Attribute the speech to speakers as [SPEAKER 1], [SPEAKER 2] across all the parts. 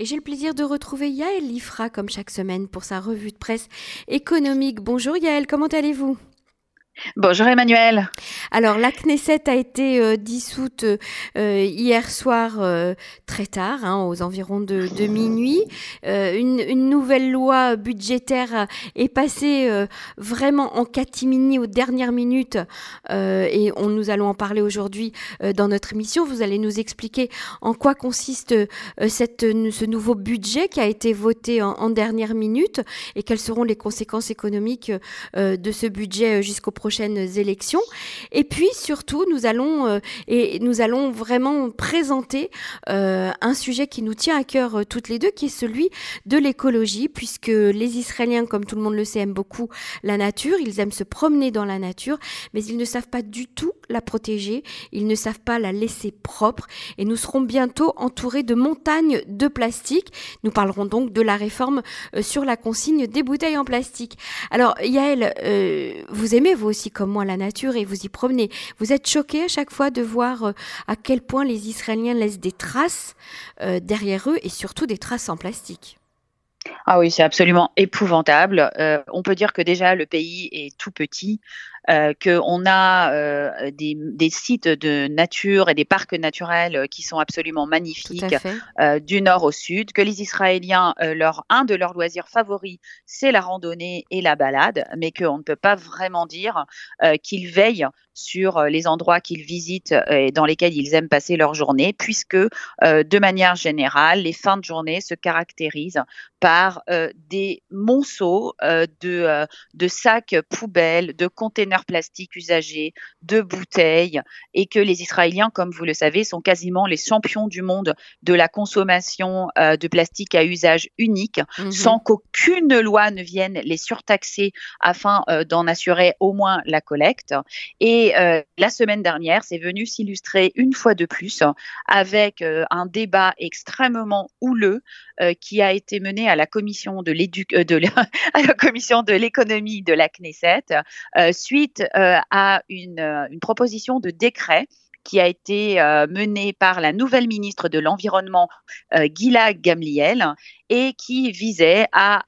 [SPEAKER 1] Et j'ai le plaisir de retrouver Yaël Lifra comme chaque semaine pour sa revue de presse économique. Bonjour Yaël, comment allez-vous?
[SPEAKER 2] Bonjour Emmanuel.
[SPEAKER 1] Alors la Knesset a été euh, dissoute euh, hier soir euh, très tard, hein, aux environs de, minuit. Une, nouvelle loi budgétaire est passée vraiment en catimini aux dernières minutes et nous allons en parler aujourd'hui dans notre émission. Vous allez nous expliquer en quoi consiste ce nouveau budget qui a été voté en, dernière minute et quelles seront les conséquences économiques de ce budget jusqu'au prochain élections. Et puis surtout, nous allons, euh, et nous allons vraiment présenter euh, un sujet qui nous tient à cœur euh, toutes les deux, qui est celui de l'écologie, puisque les Israéliens, comme tout le monde le sait, aiment beaucoup la nature, ils aiment se promener dans la nature, mais ils ne savent pas du tout la protéger, ils ne savent pas la laisser propre, et nous serons bientôt entourés de montagnes de plastique. Nous parlerons donc de la réforme sur la consigne des bouteilles en plastique. Alors Yael, vous aimez vous aussi comme moi la nature et vous y promenez. Vous êtes choqué à chaque fois de voir euh, à quel point les Israéliens laissent des traces euh, derrière eux et surtout des traces en plastique.
[SPEAKER 2] Ah oui, c'est absolument épouvantable. Euh, on peut dire que déjà le pays est tout petit, euh, qu'on a euh, des, des, sites de nature et des parcs naturels qui sont absolument magnifiques du nord au sud, que les Israéliens, leur, un de leurs loisirs favoris, c'est la randonnée et la balade, mais qu'on ne peut pas vraiment dire qu'ils veillent sur les endroits qu'ils visitent et dans lesquels ils aiment passer leur journée, puisque de manière générale, les fins de journée se caractérisent par euh, des monceaux euh, de, euh, de, sacs poubelles, de containers plastiques usagés, de bouteilles, et que les Israéliens, comme vous le savez, sont quasiment les champions du monde de la consommation de plastique à usage unique, mmh sans qu'aucune loi ne vienne les surtaxer afin d'en assurer au moins la collecte. Et la semaine dernière, c'est venu s'illustrer une fois de plus avec un débat extrêmement houleux qui a été mené à la commission de euh, de à la commission de l'économie de la Knesset euh, suite euh, à une, une, proposition de décret qui a été menée par la nouvelle ministre de l'Environnement, Gila Gamliel, et qui visait à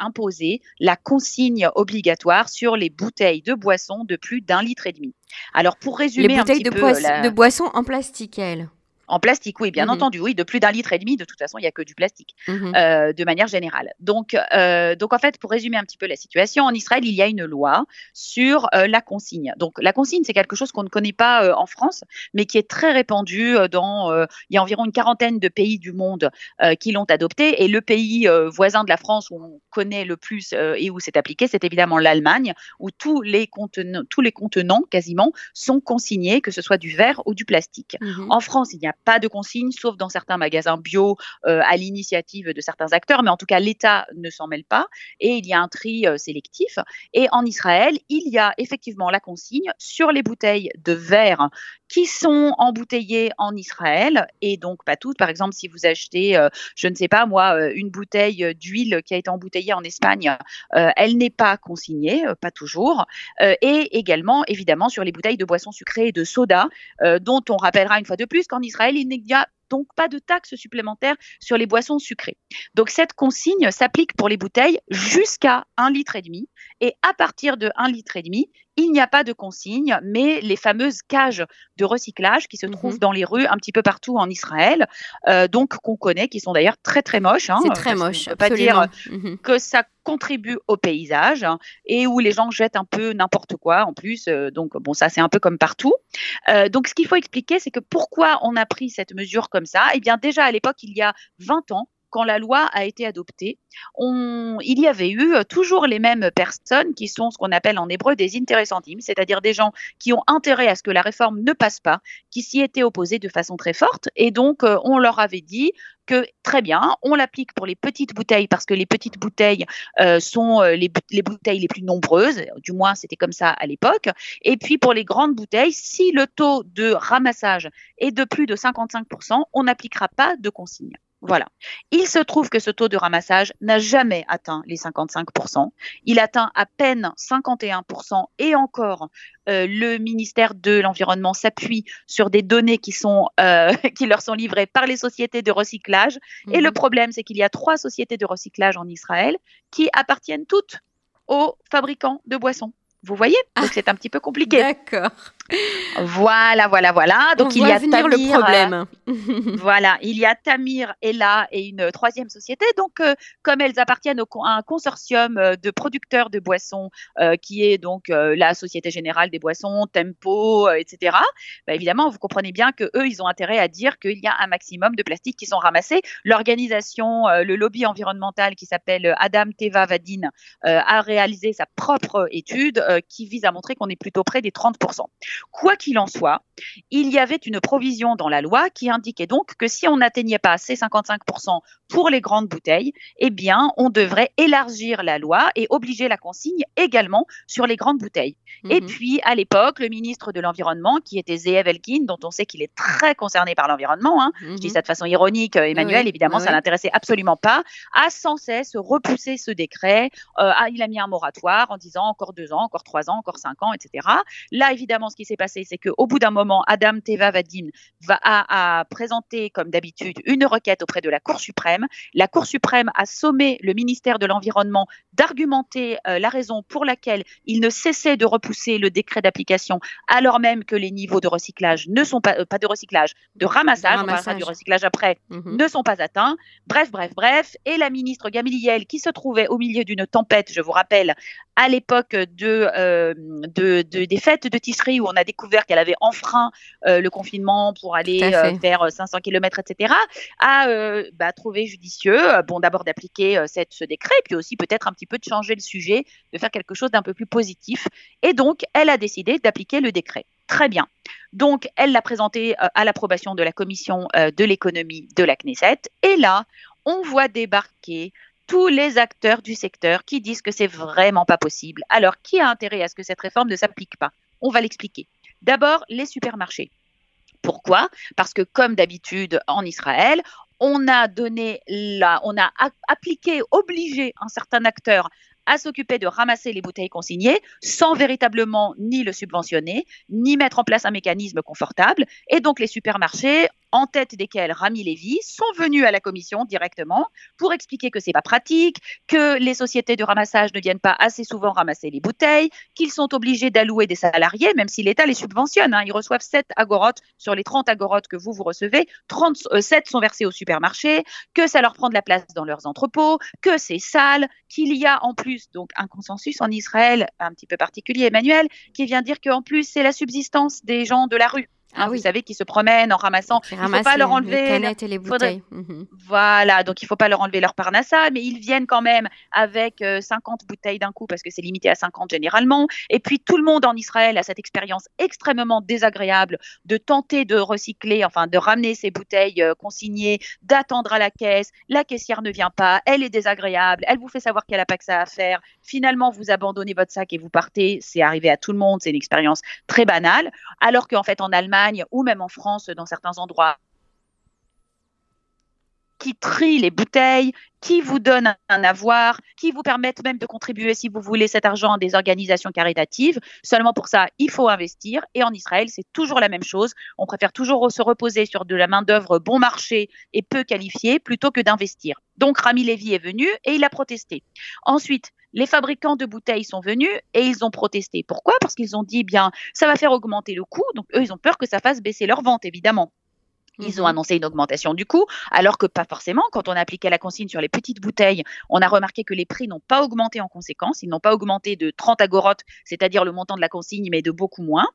[SPEAKER 2] imposer la consigne obligatoire sur les bouteilles de boissons de plus d'un litre et demi.
[SPEAKER 1] Alors, pour résumer les bouteilles de, peu, de boissons en plastique, elles
[SPEAKER 2] en plastique, oui, bien mhm. entendu, oui, de plus d'un litre et demi. De toute façon, il n'y a que du plastique, mhm. euh, de manière générale. Donc, euh, donc, en fait, pour résumer un petit peu la situation, en Israël, il y a une loi sur euh, la consigne. Donc, la consigne, c'est quelque chose qu'on ne connaît pas en France, mais qui est très répandu dans. il y a environ une quarantaine de pays du monde qui l'ont adopté. Et le pays voisin de la France où on connaît le plus et où c'est appliqué, c'est évidemment l'Allemagne, où tous les contenants, tous les contenants quasiment sont consignés, que ce soit du verre ou du plastique. Mhm. En France, il n'y a pas de consignes, sauf dans certains magasins bio euh, à l'initiative de certains acteurs, mais en tout cas, l'État ne s'en mêle pas et il y a un tri euh, sélectif. Et en Israël, il y a effectivement la consigne sur les bouteilles de verre qui sont embouteillées en Israël et donc pas toutes. Par exemple, si vous achetez, euh, je ne sais pas moi, une bouteille d'huile qui a été embouteillée en Espagne, elle n'est pas consignée, pas toujours. et également, évidemment, sur les bouteilles de boissons sucrées et de soda, dont on rappellera une fois de plus qu'en Israël, il n'y a donc pas de taxes supplémentaires sur les boissons sucrées. Donc cette consigne s'applique pour les bouteilles jusqu'à un litre et demi et à partir de un litre et demi, il n'y a pas de consigne, mais les fameuses cages de recyclage qui se mhm. trouvent dans les rues un petit peu partout en Israël, euh, donc qu'on connaît, qui sont d'ailleurs très très moches.
[SPEAKER 1] Hein, c'est très moche.
[SPEAKER 2] On peut pas dire mhm. que ça contribue au paysage hein, et où les gens jettent un peu n'importe quoi en plus. Euh, donc bon, ça c'est un peu comme partout. Euh, donc ce qu'il faut expliquer, c'est que pourquoi on a pris cette mesure comme ça? Eh bien déjà à l'époque, il y a 20 ans, quand la loi a été adoptée, il y avait eu euh, toujours les mêmes personnes qui sont ce qu'on appelle en hébreu des interessantimes, c'est-à-dire des gens qui ont intérêt à ce que la réforme ne passe pas, qui s'y étaient opposés de façon très forte. Et donc, euh, on leur avait dit que très bien, on l'applique pour les petites bouteilles parce que les petites bouteilles euh, sont les, les, bouteilles les plus nombreuses, du moins c'était comme ça à l'époque. Et puis pour les grandes bouteilles, si le taux de ramassage est de plus de 55%, on n'appliquera pas de consigne. Voilà. Il se trouve que ce taux de ramassage n'a jamais atteint les 55%. Il atteint à peine 51% et encore, euh, le ministère de l'Environnement s'appuie sur des données qui, sont, euh, qui leur sont livrées par les sociétés de recyclage. Et le mhm. problème, c'est qu'il y a trois sociétés de recyclage en Israël qui appartiennent toutes aux fabricants de boissons. Vous voyez Donc ah. c'est un petit peu compliqué.
[SPEAKER 1] D'accord.
[SPEAKER 2] Voilà, voilà, voilà.
[SPEAKER 1] Donc il y a Tamir, le problème.
[SPEAKER 2] voilà, il y a Tamir et là et une troisième société. Donc euh, comme elles appartiennent à un consortium euh, de producteurs de boissons euh, qui est donc la Société Générale des Boissons, Tempo, etc. Bah, évidemment, vous comprenez bien que eux, ils ont intérêt à dire qu'il y a un maximum de plastiques qui sont ramassés. L'organisation, le lobby environnemental qui s'appelle Adam Teva Vadin a réalisé sa propre étude qui vise à montrer qu'on est plutôt près des 30 Quoi qu'il en soit, il y avait une provision dans la loi qui indiquait donc que si on n'atteignait pas ces 55% pour les grandes bouteilles, eh bien, on devrait élargir la loi et obliger la consigne également sur les grandes bouteilles. Et mhm. puis, à l'époque, le ministre de l'Environnement, qui était Zeev Elkin, dont on sait qu'il est très concerné par l'environnement, hein, je dis mhm. ça de façon ironique, euh, Emmanuel, évidemment, ça l'intéressait absolument pas, a sans cesse repoussé ce décret. Euh, il a mis un moratoire en disant encore deux ans, encore trois ans, encore cinq ans, etc. Là, évidemment, ce qui s'est passé, c'est qu'au bout d'un moment, Adam Teva Vadim va à, présenter, comme d'habitude, une requête auprès de la Cour suprême. La Cour suprême a sommé le ministère de l'Environnement d'argumenter euh, la raison pour laquelle il ne cessait de repousser le décret d'application, alors même que les niveaux de recyclage ne sont pas, euh, pas de recyclage, de ramassage, on parlera du recyclage après, mhm. ne sont pas atteints. Bref, bref, bref. Et la ministre Gamiliel, qui se trouvait au milieu d'une tempête, je vous rappelle, à l'époque de, euh, de, des fêtes de Tisserie où on a découvert qu'elle avait enfreint euh, le confinement pour aller euh, faire 500 km, etc., a bah, trouvé judicieux, bon, d'abord d'appliquer cette, ce décret, puis aussi peut-être un petit peu de changer le sujet, de faire quelque chose d'un peu plus positif. Et donc, elle a décidé d'appliquer le décret. Très bien. Donc, elle l'a présenté à l'approbation de la commission de l'économie de la Knesset. Et là, on voit débarquer tous les acteurs du secteur qui disent que c'est vraiment pas possible. Alors, qui a intérêt à ce que cette réforme ne s'applique pas? On va l'expliquer. D'abord, les supermarchés. Pourquoi? Parce que comme d'habitude en Israël, on a donné on a appliqué, obligé un certain acteur à s'occuper de ramasser les bouteilles consignées sans véritablement ni le subventionner, ni mettre en place un mécanisme confortable. Et donc les supermarchés en tête desquels Rami Lévy, sont venus à la commission directement pour expliquer que c'est pas pratique, que les sociétés de ramassage ne viennent pas assez souvent ramasser les bouteilles, qu'ils sont obligés d'allouer des salariés, même si l'État les subventionne. Hein. Ils reçoivent 7 agorotes sur les 30 agorotes que vous, vous recevez, 37 euh, sont versés au supermarché, que ça leur prend de la place dans leurs entrepôts, que c'est sale, qu'il y a en plus donc un consensus en Israël un petit peu particulier, Emmanuel, qui vient dire qu'en plus c'est la subsistance des gens de la rue. Ah vous savez, qui se promènent en ramassant. il ne faut pas leur enlever.
[SPEAKER 1] Les canettes et les bouteilles. Mhm.
[SPEAKER 2] Voilà, donc il ne faut pas leur enlever leur parnassa, mais ils viennent quand même avec 50 euh, bouteilles d'un coup parce que c'est limité à 50 généralement. Et puis tout le monde en Israël a cette expérience extrêmement désagréable de tenter de recycler, enfin de ramener ses bouteilles euh, consignées, d'attendre à la caisse. La caissière ne vient pas, elle est désagréable, elle vous fait savoir qu'elle n'a pas que ça à faire. Finalement, vous abandonnez votre sac et vous partez. C'est arrivé à tout le monde, c'est une expérience très banale. Alors qu'en fait, en Allemagne, ou même en France dans certains endroits qui trient les bouteilles, qui vous donnent un avoir, qui vous permettent même de contribuer, si vous voulez, cet argent à des organisations caritatives. Seulement pour ça, il faut investir. Et en Israël, c'est toujours la même chose. On préfère toujours se reposer sur de la main-d'œuvre bon marché et peu qualifiée plutôt que d'investir. Donc, Rami Levy est venu et il a protesté. Ensuite, les fabricants de bouteilles sont venus et ils ont protesté. Pourquoi? Parce qu'ils ont dit, bien, ça va faire augmenter le coût. Donc, eux, ils ont peur que ça fasse baisser leur vente, évidemment. Ils ont mhm. annoncé une augmentation du coût, alors que pas forcément. Quand on a appliqué la consigne sur les petites bouteilles, on a remarqué que les prix n'ont pas augmenté en conséquence. Ils n'ont pas augmenté de 30 agorotes, c'est-à-dire le montant de la consigne, mais de beaucoup moins.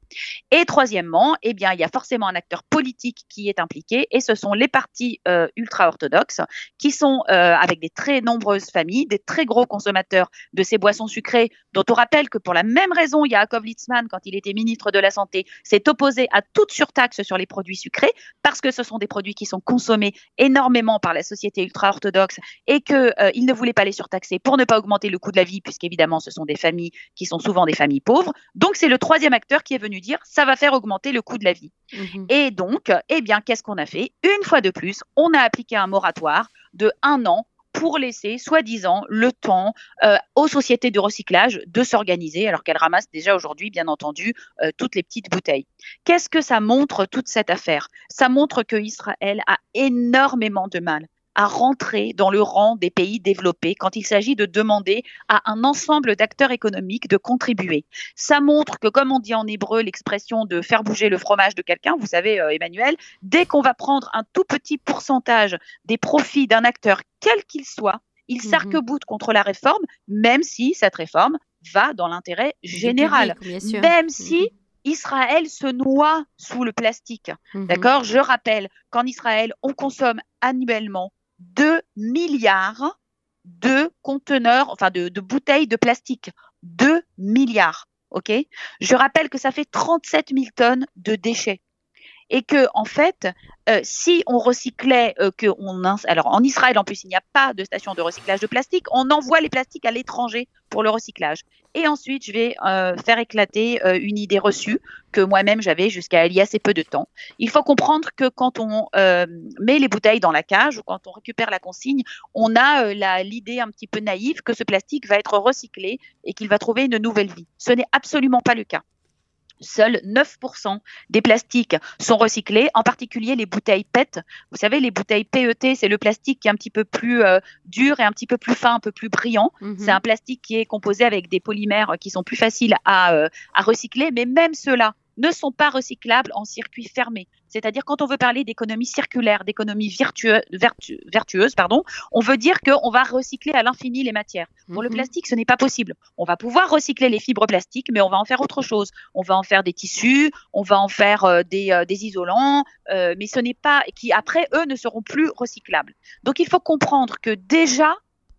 [SPEAKER 2] Et troisièmement, eh bien, il y a forcément un acteur politique qui est impliqué, et ce sont les partis euh, ultra-orthodoxes, qui sont euh, avec des très nombreuses familles, des très gros consommateurs de ces boissons sucrées, dont on rappelle que pour la même raison, Yaakov Litzman, quand il était ministre de la Santé, s'est opposé à toute surtaxe sur les produits sucrés, parce que ce sont des produits qui sont consommés énormément par la société ultra-orthodoxe et qu'ils euh, ne voulaient pas les surtaxer pour ne pas augmenter le coût de la vie, puisqu'évidemment, ce sont des familles qui sont souvent des familles pauvres. Donc, c'est le troisième acteur qui est venu dire ça va faire augmenter le coût de la vie. Mhm. Et donc, eh bien, qu'est-ce qu'on a fait? Une fois de plus, on a appliqué un moratoire de un an pour laisser, soi-disant, le temps euh, aux sociétés de recyclage de s'organiser, alors qu'elles ramassent déjà aujourd'hui, bien entendu, euh, toutes les petites bouteilles. Qu'est-ce que ça montre, toute cette affaire? Ça montre que Israël a énormément de mal à rentrer dans le rang des pays développés quand il s'agit de demander à un ensemble d'acteurs économiques de contribuer. Ça montre que, comme on dit en hébreu l'expression de faire bouger le fromage de quelqu'un, vous savez, euh, Emmanuel, dès qu'on va prendre un tout petit pourcentage des profits d'un acteur, quel qu'il soit, il mhm. s'arc-boute contre la réforme, même si cette réforme va dans l'intérêt général. même si mhm. Israël se noie sous le plastique. Mhm. D'accord? Je rappelle qu'en Israël, on consomme annuellement 2 milliards de conteneurs, enfin de, bouteilles de plastique. 2 milliards. OK? Je rappelle que ça fait 37 000 tonnes de déchets et que en fait, euh, si on recyclait, euh, que on, alors en Israël en plus il n'y a pas de station de recyclage de plastique, on envoie les plastiques à l'étranger pour le recyclage. Et ensuite, je vais euh, faire éclater une idée reçue que moi-même j'avais jusqu'à il y a assez peu de temps. Il faut comprendre que quand on met les bouteilles dans la cage ou quand on récupère la consigne, on a l'idée un petit peu naïve que ce plastique va être recyclé et qu'il va trouver une nouvelle vie. Ce n'est absolument pas le cas. Seuls 9% des plastiques sont recyclés, en particulier les bouteilles PET. Vous savez, les bouteilles PET, c'est le plastique qui est un petit peu plus euh, dur et un petit peu plus fin, un peu plus brillant. Mhm. C'est un plastique qui est composé avec des polymères qui sont plus faciles à, euh, à recycler, mais même ceux-là ne sont pas recyclables en circuit fermé. C'est-à-dire quand on veut parler d'économie circulaire, d'économie vertueuse, pardon, on veut dire qu'on va recycler à l'infini les matières. Pour le mhm. plastique, ce n'est pas possible. On va pouvoir recycler les fibres plastiques, mais on va en faire autre chose. On va en faire des tissus, on va en faire euh, euh, des, isolants, euh, mais ce n'est pas qui après eux ne seront plus recyclables. Donc il faut comprendre que déjà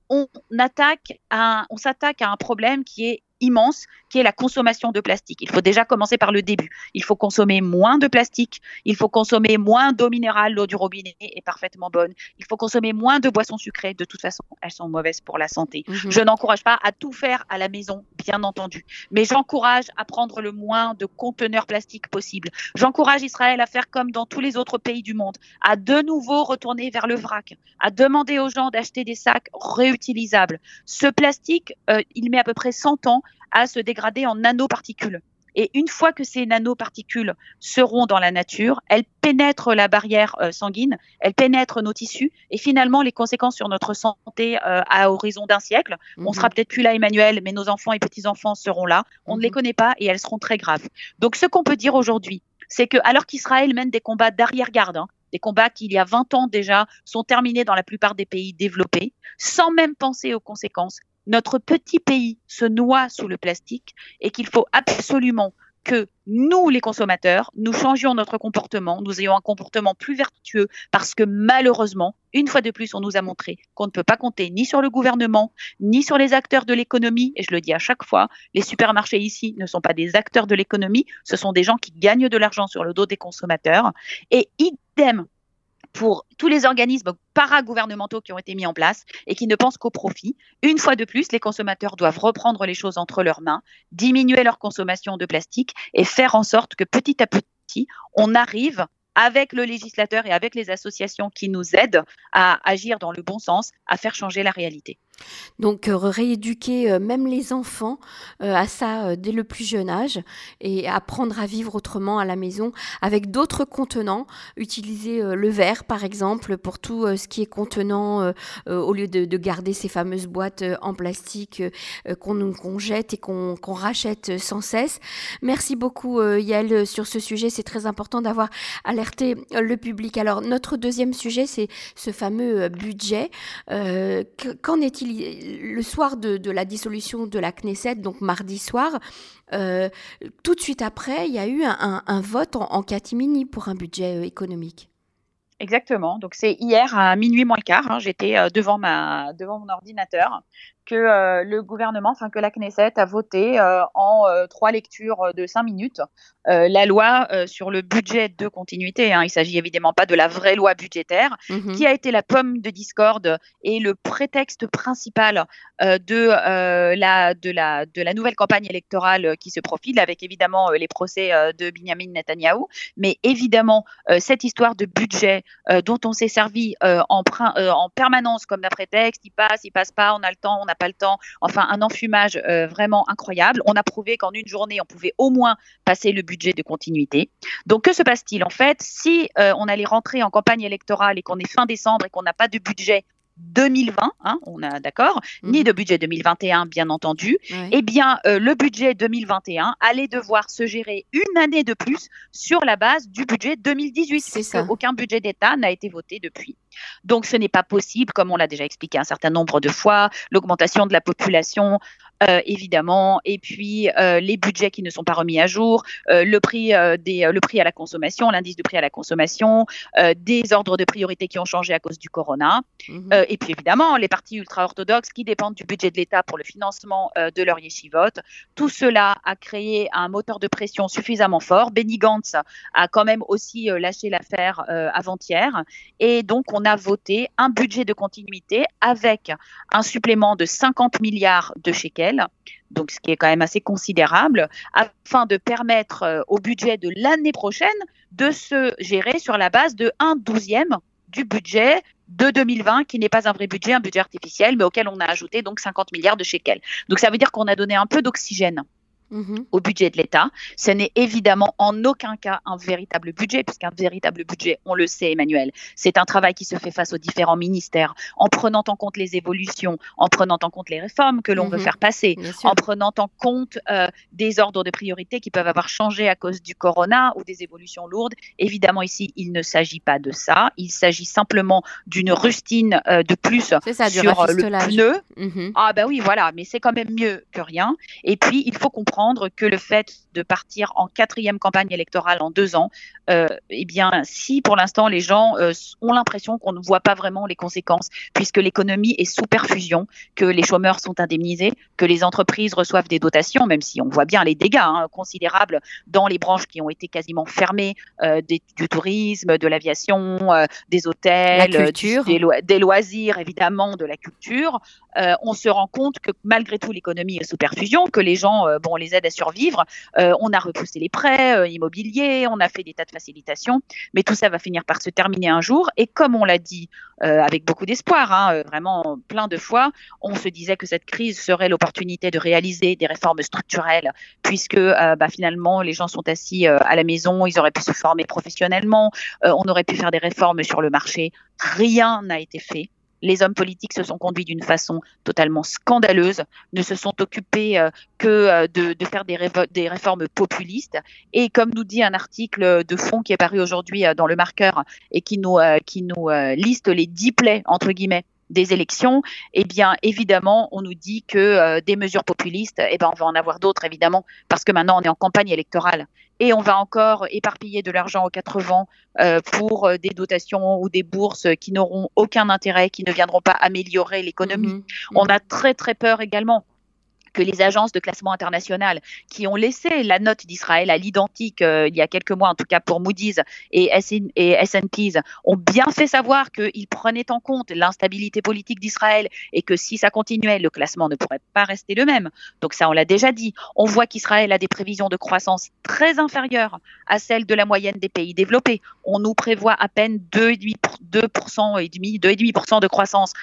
[SPEAKER 2] on attaque on s'attaque à un problème qui est immense qui est la consommation de plastique. Il faut déjà commencer par le début. Il faut consommer moins de plastique, il faut consommer moins d'eau minérale, l'eau du robinet est parfaitement bonne, il faut consommer moins de boissons sucrées, de toute façon, elles sont mauvaises pour la santé. Mhm. Je n'encourage pas à tout faire à la maison, bien entendu, mais j'encourage à prendre le moins de conteneurs plastiques possible. J'encourage Israël à faire comme dans tous les autres pays du monde, à de nouveau retourner vers le vrac, à demander aux gens d'acheter des sacs réutilisables. Ce plastique, euh, il met à peu près 100 ans à se dégrader en nanoparticules. Et une fois que ces nanoparticules seront dans la nature, elles pénètrent la barrière euh, sanguine, elles pénètrent nos tissus, et finalement, les conséquences sur notre santé euh, à horizon d'un siècle, on sera mhm. peut-être plus là, Emmanuel, mais nos enfants et petits-enfants seront là. On ne les mhm. connaît pas et elles seront très graves. Donc, ce qu'on peut dire aujourd'hui, c'est que alors qu'Israël mène des combats d'arrière-garde, hein, des combats qui, il y a 20 ans déjà, sont terminés dans la plupart des pays développés, sans même penser aux conséquences notre petit pays se noie sous le plastique et qu'il faut absolument que nous, les consommateurs, nous changions notre comportement, nous ayons un comportement plus vertueux parce que malheureusement, une fois de plus, on nous a montré qu'on ne peut pas compter ni sur le gouvernement, ni sur les acteurs de l'économie. Et je le dis à chaque fois, les supermarchés ici ne sont pas des acteurs de l'économie, ce sont des gens qui gagnent de l'argent sur le dos des consommateurs. Et idem pour tous les organismes paragouvernementaux qui ont été mis en place et qui ne pensent qu'au profit. Une fois de plus, les consommateurs doivent reprendre les choses entre leurs mains, diminuer leur consommation de plastique et faire en sorte que petit à petit, on arrive avec le législateur et avec les associations qui nous aident à agir dans le bon sens, à faire changer la réalité.
[SPEAKER 1] Donc euh, rééduquer euh, même les enfants euh, à ça dès le plus jeune âge et apprendre à vivre autrement à la maison avec d'autres contenants. Utiliser le verre par exemple pour tout ce qui est contenant au lieu de, garder ces fameuses boîtes en plastique qu'on jette et qu'on rachète sans cesse. Merci beaucoup Yael sur ce sujet. C'est très important d'avoir alerté le public. Alors notre deuxième sujet c'est ce fameux budget. Qu'en est-il le soir de, la dissolution de la Knesset, donc mardi soir, euh, tout de suite après, il y a eu un, vote en, catimini pour un budget euh, économique.
[SPEAKER 2] Exactement. Donc c'est hier à minuit moins le quart. Hein, j'étais euh, devant ma devant mon ordinateur que euh, le gouvernement, enfin que la Knesset a voté euh, en euh, trois lectures de cinq minutes la loi sur le budget de continuité. Hein. Il s'agit évidemment pas de la vraie loi budgétaire, mhm. qui a été la pomme de discorde et le prétexte principal de, la, de, la, de la nouvelle campagne électorale qui se profile, avec évidemment les procès de Benjamin Netanyahu. Mais évidemment, cette histoire de budget dont on s'est servi en, en permanence comme d'un prétexte, il passe, il passe pas, on a le temps, on a pas le temps. Enfin, un enfumage euh, vraiment incroyable. On a prouvé qu'en une journée, on pouvait au moins passer le budget de continuité. Donc, que se passe-t-il? En fait, si euh, on allait rentrer en campagne électorale et qu'on est fin décembre et qu'on n'a pas de budget 2020, hein, on a d'accord, mhm. ni de budget 2021 bien entendu, eh bien euh, le budget 2021 allait devoir se gérer une année de plus sur la base du budget 2018, puisque aucun budget d'État n'a été voté depuis. Donc ce n'est pas possible, comme on l'a déjà expliqué un certain nombre de fois, l'augmentation de la population, euh, évidemment, et puis euh, les budgets qui ne sont pas remis à jour, euh, le prix des, le prix à la consommation, l'indice de prix à la consommation, des ordres de priorité qui ont changé à cause du corona, mhm. et puis évidemment les partis ultra-orthodoxes qui dépendent du budget de l'État pour le financement de leur yeshivot. Tout cela a créé un moteur de pression suffisamment fort. Benny Gantz a quand même aussi lâché l'affaire avant-hier, et donc on a voté un budget de continuité avec un supplément de 50 milliards de shekels, donc ce qui est quand même assez considérable, afin de permettre euh, au budget de l'année prochaine de se gérer sur la base de 1 douzième du budget de 2020, qui n'est pas un vrai budget, un budget artificiel, mais auquel on a ajouté donc 50 milliards de shekels. Donc ça veut dire qu'on a donné un peu d'oxygène Mhm. au budget de l'État. Ce n'est évidemment en aucun cas un véritable budget, puisqu'un véritable budget, on le sait, Emmanuel, c'est un travail qui se fait face aux différents ministères, en prenant en compte les évolutions, en prenant en compte les réformes que l'on veut mhm. faire passer, en prenant en compte euh, des ordres de priorité qui peuvent avoir changé à cause du corona ou des évolutions lourdes. Évidemment, ici, il ne s'agit pas de ça. Il s'agit simplement d'une rustine euh, de plus sur le pneu. Mhm. Ah ben oui, voilà, mais c'est quand même mieux que rien. Et puis, il faut comprendre que le fait de partir en quatrième campagne électorale en deux ans, euh, eh bien, si pour l'instant les gens euh, ont l'impression qu'on ne voit pas vraiment les conséquences, puisque l'économie est sous perfusion, que les chômeurs sont indemnisés, que les entreprises reçoivent des dotations, même si on voit bien les dégâts hein, considérables dans les branches qui ont été quasiment fermées, euh, du tourisme, de l'aviation, des hôtels, des, loisirs évidemment, de la culture, on se rend compte que malgré tout l'économie est sous perfusion, que les gens, bon, les aide à survivre. Euh, on a repoussé les prêts euh, immobiliers, on a fait des tas de facilitations, mais tout ça va finir par se terminer un jour. Et comme on l'a dit euh, avec beaucoup d'espoir, hein, vraiment plein de fois, on se disait que cette crise serait l'opportunité de réaliser des réformes structurelles, puisque bah, finalement les gens sont assis à la maison, ils auraient pu se former professionnellement, on aurait pu faire des réformes sur le marché. Rien n'a été fait les hommes politiques se sont conduits d'une façon totalement scandaleuse, ne se sont occupés euh, que euh, de, faire des, réformes populistes. Et comme nous dit un article de fond qui est paru aujourd'hui euh, dans le marqueur et qui nous, liste les dix plaies, des élections, eh bien évidemment, on nous dit que des mesures populistes, eh ben on va en avoir d'autres évidemment, parce que maintenant on est en campagne électorale et on va encore éparpiller de l'argent aux quatre vents euh, pour euh, des dotations ou des bourses qui n'auront aucun intérêt, qui ne viendront pas améliorer l'économie. Mhm. On a très très peur également que les agences de classement international qui ont laissé la note d'Israël à l'identique euh, il y a quelques mois, en tout cas pour Moody's et S&P, ont bien fait savoir qu'ils prenaient en compte l'instabilité politique d'Israël et que si ça continuait, le classement ne pourrait pas rester le même. Donc ça, on l'a déjà dit. On voit qu'Israël a des prévisions de croissance très inférieures à celles de la moyenne des pays développés. On nous prévoit à peine 2,5% et demi, 2,5% de croissance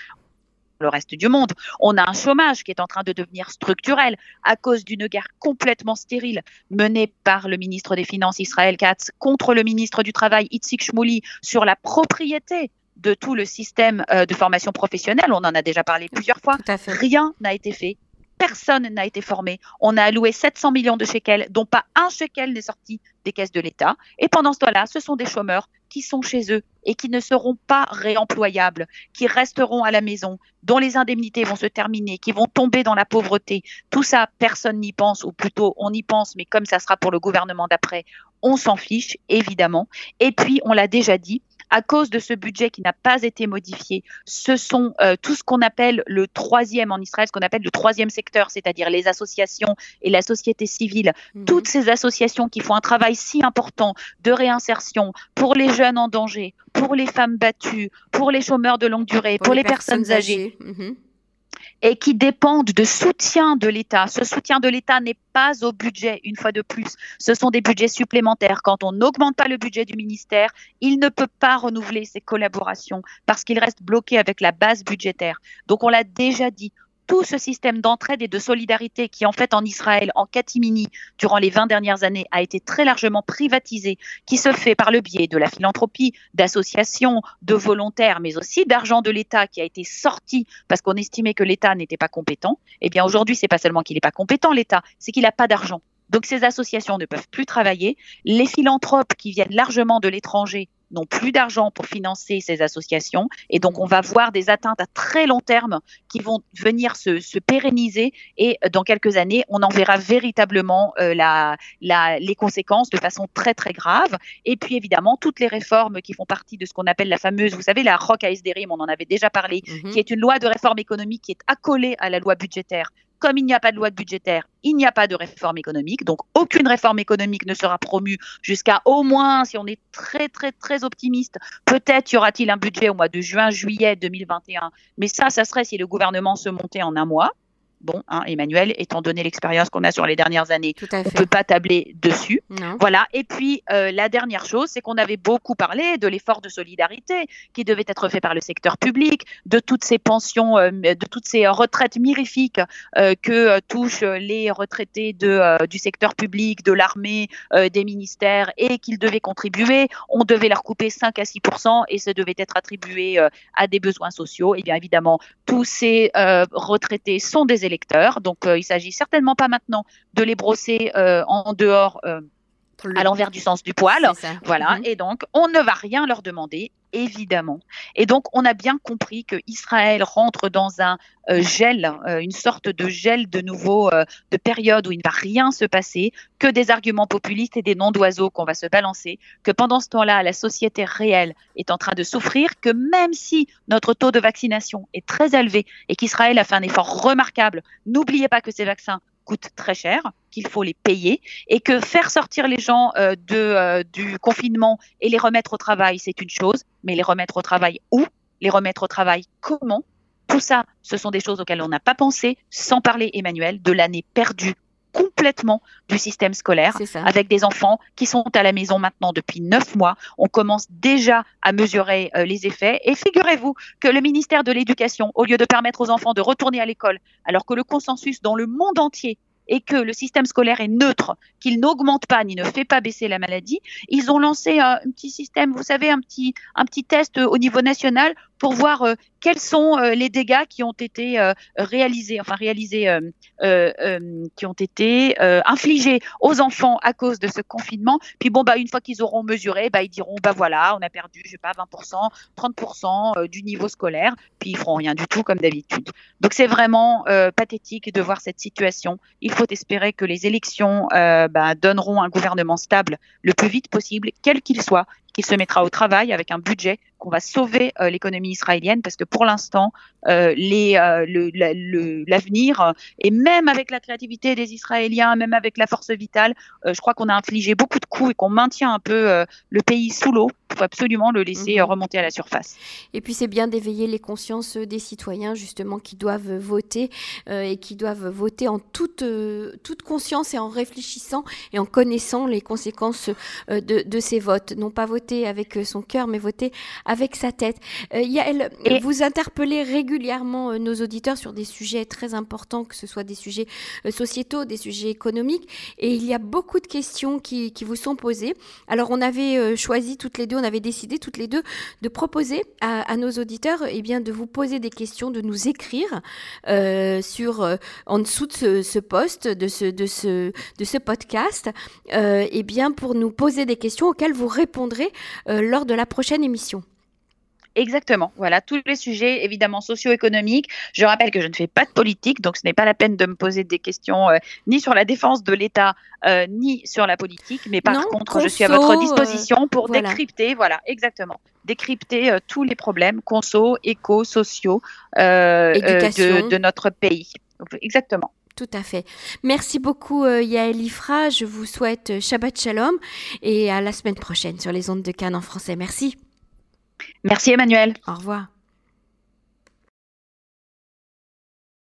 [SPEAKER 2] le reste du monde. On a un chômage qui est en train de devenir structurel à cause d'une guerre complètement stérile menée par le ministre des Finances Israël Katz contre le ministre du Travail Itzik Shmouli sur la propriété de tout le système euh, de formation professionnelle. On en a déjà parlé plusieurs fois. Rien n'a été fait. Personne n'a été formé. On a alloué 700 millions de shekels, dont pas un shekel n'est sorti des caisses de l'État. Et pendant ce temps-là, ce sont des chômeurs qui sont chez eux et qui ne seront pas réemployables, qui resteront à la maison, dont les indemnités vont se terminer, qui vont tomber dans la pauvreté. Tout ça, personne n'y pense, ou plutôt on y pense, mais comme ça sera pour le gouvernement d'après, on s'en fiche, évidemment. Et puis, on l'a déjà dit, à cause de ce budget qui n'a pas été modifié, ce sont euh, tout ce qu'on appelle le troisième en Israël, ce qu'on appelle le troisième secteur, c'est-à-dire les associations et la société civile, mhm. toutes ces associations qui font un travail si important de réinsertion pour les jeunes en danger, pour les femmes battues, pour les chômeurs de longue durée, pour, les, personnes, âgées. Mhm et qui dépendent de soutien de l'État. Ce soutien de l'État n'est pas au budget, une fois de plus. Ce sont des budgets supplémentaires. Quand on n'augmente pas le budget du ministère, il ne peut pas renouveler ses collaborations parce qu'il reste bloqué avec la base budgétaire. Donc on l'a déjà dit, tout ce système d'entraide et de solidarité qui, en fait, en Israël, en catimini, durant les 20 dernières années, a été très largement privatisé, qui se fait par le biais de la philanthropie, d'associations, de volontaires, mais aussi d'argent de l'État qui a été sorti parce qu'on estimait que l'État n'était pas compétent. Eh bien, aujourd'hui, c'est pas seulement qu'il n'est pas compétent, l'État, c'est qu'il n'a pas d'argent. Donc ces associations ne peuvent plus travailler. Les philanthropes qui viennent largement de l'étranger n'ont plus d'argent pour financer ces associations. Et donc, on va voir des atteintes à très long terme qui vont venir se, se pérenniser. Et dans quelques années, on en verra véritablement euh, la, la, les conséquences de façon très, très grave. Et puis, évidemment, toutes les réformes qui font partie de ce qu'on appelle la fameuse, vous savez, la ROC ASDRIM, on en avait déjà parlé, mhm. qui est une loi de réforme économique qui est accolée à la loi budgétaire comme il n'y a pas de loi budgétaire, il n'y a pas de réforme économique. Donc, aucune réforme économique ne sera promue jusqu'à au moins, si on est très, très, très optimiste, peut-être y aura-t-il un budget au mois de juin, juillet 2021. Mais ça, ça serait si le gouvernement se montait en un mois bon, hein, Emmanuel, étant donné l'expérience qu'on a sur les dernières années, on ne peut pas tabler dessus. Voilà. Et puis, euh, la dernière chose, c'est qu'on avait beaucoup parlé de l'effort de solidarité qui devait être fait par le secteur public, de toutes ces pensions, euh, de toutes ces retraites mirifiques euh, que touchent les retraités de, du secteur public, de l'armée, des ministères, et qu'ils devaient contribuer. On devait leur couper 5 à 6% et ça devait être attribué à des besoins sociaux. Et bien évidemment, tous ces retraités sont des donc, euh, il s'agit certainement pas maintenant de les brosser euh, en dehors euh, à l'envers du sens du poil. Voilà. Mhm. Et donc, on ne va rien leur demander, évidemment. Et donc, on a bien compris que Israël rentre dans un gel, une sorte de gel de nouveau, de période où il ne va rien se passer, que des arguments populistes et des noms d'oiseaux qu'on va se balancer, que pendant ce temps-là, la société réelle est en train de souffrir, que même si notre taux de vaccination est très élevé et qu'Israël a fait un effort remarquable, n'oubliez pas que ces vaccins coûtent très cher, qu'il faut les payer et que faire sortir les gens euh, de, euh, du confinement et les remettre au travail, c'est une chose, mais les remettre au travail où? Les remettre au travail comment? Tout ça, ce sont des choses auxquelles on n'a pas pensé, sans parler, Emmanuel, de l'année perdue complètement du système scolaire, avec des enfants qui sont à la maison maintenant depuis neuf mois. On commence déjà à mesurer euh, les effets. Et figurez-vous que le ministère de l'Éducation, au lieu de permettre aux enfants de retourner à l'école, alors que le consensus dans le monde entier et que le système scolaire est neutre, qu'il n'augmente pas ni ne fait pas baisser la maladie, ils ont lancé un petit système, vous savez, un petit, test au niveau national pour voir euh, quels sont euh, les dégâts qui ont été euh, réalisés, enfin réalisés, qui ont été infligés aux enfants à cause de ce confinement. Puis bon, bah une fois qu'ils auront mesuré, bah ils diront, bah voilà, on a perdu, je sais pas, 20%, 30% du niveau scolaire. Puis ils feront rien du tout comme d'habitude. Donc c'est vraiment pathétique de voir cette situation. Il faut espérer que les élections bah, donneront un gouvernement stable le plus vite possible, quel qu'il soit, qu'il se mettra au travail avec un budget qu'on va sauver euh, l'économie israélienne parce que pour l'instant, euh, euh, l'avenir et même avec la créativité des Israéliens, même avec la force vitale, je crois qu'on a infligé beaucoup de coups et qu'on maintient un peu le pays sous l'eau. Il faut absolument le laisser mhm. remonter à la surface.
[SPEAKER 1] Et puis c'est bien d'éveiller les consciences des citoyens justement qui doivent voter et qui doivent voter en toute, toute conscience et en réfléchissant et en connaissant les conséquences de, de ces votes. Non pas voter avec son cœur, mais voter avec sa tête. Euh, Yael, vous interpellez régulièrement euh, nos auditeurs sur des sujets très importants, que ce soit des sujets euh, sociétaux, des sujets économiques, et il y a beaucoup de questions qui, vous sont posées. Alors on avait euh, choisi toutes les deux, on avait décidé toutes les deux de proposer à, nos auditeurs eh bien, de vous poser des questions, de nous écrire sur, en dessous de ce, post, de ce, podcast, eh bien, pour nous poser des questions auxquelles vous répondrez lors de la prochaine émission.
[SPEAKER 2] Exactement. Voilà, tous les sujets, évidemment, socio-économiques. Je rappelle que je ne fais pas de politique, donc ce n'est pas la peine de me poser des questions euh, ni sur la défense de l'État, euh, ni sur la politique. Mais par contre, je suis à votre euh, disposition pour décrypter, voilà, exactement, décrypter tous les problèmes conso, éco, sociaux de, notre pays. Exactement.
[SPEAKER 1] Tout à fait. Merci beaucoup euh, Yael Ifra. Je vous souhaite Shabbat Shalom et à la semaine prochaine sur les ondes de Cannes en français. Merci.
[SPEAKER 2] Merci Emmanuel.
[SPEAKER 1] Au revoir.